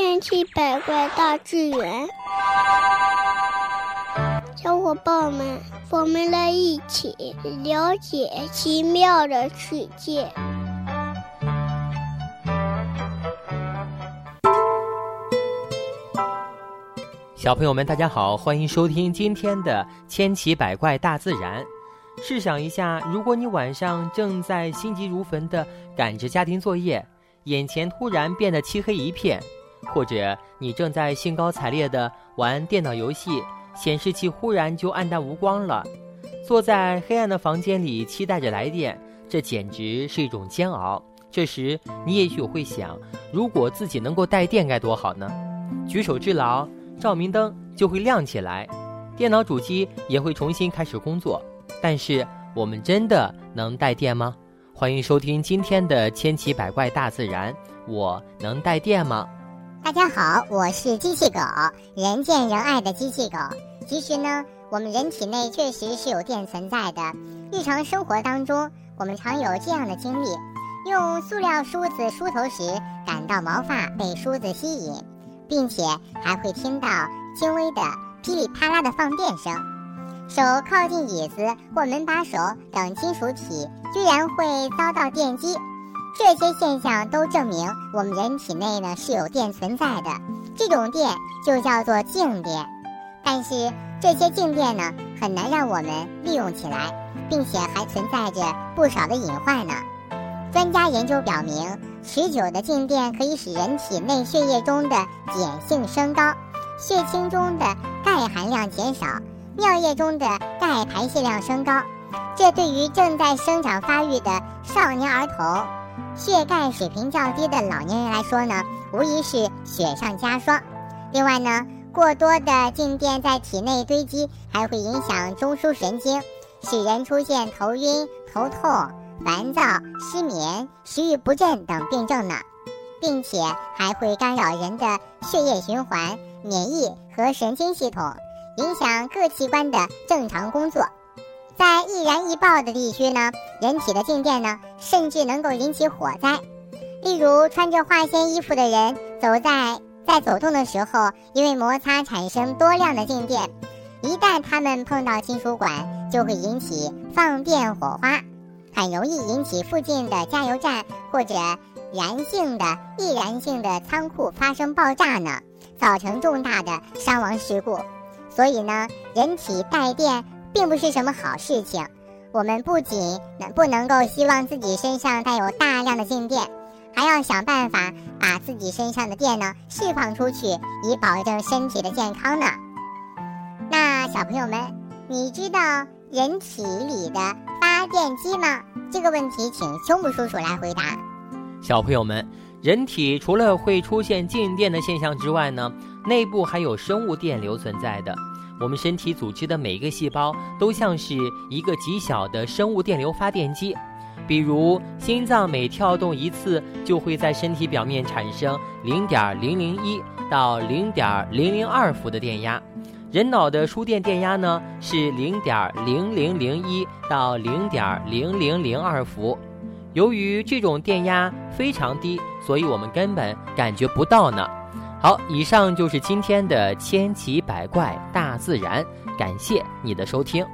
千奇百怪大自然，小伙伴们，我们来一起了解奇妙的世界。小朋友们，大家好，欢迎收听今天的《千奇百怪大自然》。试想一下，如果你晚上正在心急如焚地赶着家庭作业，眼前突然变得漆黑一片，或者你正在兴高采烈地玩电脑游戏，显示器忽然就暗淡无光了，坐在黑暗的房间里期待着来电，这简直是一种煎熬。这时，你也许会想，如果自己能够带电该多好呢？举手之劳。照明灯就会亮起来，电脑主机也会重新开始工作。但是我们真的能带电吗？欢迎收听今天的千奇百怪大自然。我能带电吗？大家好，我是机器狗，人见人爱的机器狗。其实呢，我们人体内确实是有电存在的。日常生活当中，我们常有这样的经历：用塑料梳子梳头时，感到毛发被梳子吸引。并且还会听到轻微的噼里啪啦的放电声，手靠近椅子或门把手等金属体居然会遭到电击，这些现象都证明我们人体内呢是有电存在的，这种电就叫做静电。但是这些静电呢很难让我们利用起来，并且还存在着不少的隐患呢。专家研究表明，持久的静电可以使人体内血液中的碱性升高，血清中的钙含量减少，尿液中的钙排泄量升高。这对于正在生长发育的少年儿童、血钙水平较低的老年人来说呢，无疑是雪上加霜。另外呢，过多的静电在体内堆积，还会影响中枢神经，使人出现头晕、头痛。烦躁、失眠、食欲不振等病症呢，并且还会干扰人的血液循环、免疫和神经系统，影响各器官的正常工作。在易燃易爆的地区呢，人体的静电呢，甚至能够引起火灾。例如，穿着化纤衣服的人走在在走动的时候，因为摩擦产生多量的静电，一旦他们碰到金属管，就会引起放电火花。很容易引起附近的加油站或者燃性的易燃性的仓库发生爆炸呢，造成重大的伤亡事故。所以呢，人体带电并不是什么好事情。我们不仅能不能够希望自己身上带有大量的静电，还要想办法把自己身上的电呢释放出去，以保证身体的健康呢。那小朋友们，你知道人体里的？发电机吗？这个问题，请胸部叔叔来回答。小朋友们，人体除了会出现静电的现象之外呢，内部还有生物电流存在的。我们身体组织的每一个细胞都像是一个极小的生物电流发电机。比如，心脏每跳动一次，就会在身体表面产生零点零零一到零点零零二伏的电压。人脑的输电电压呢是零点零零零一到零点零零零二伏，由于这种电压非常低，所以我们根本感觉不到呢。好，以上就是今天的千奇百怪大自然，感谢你的收听。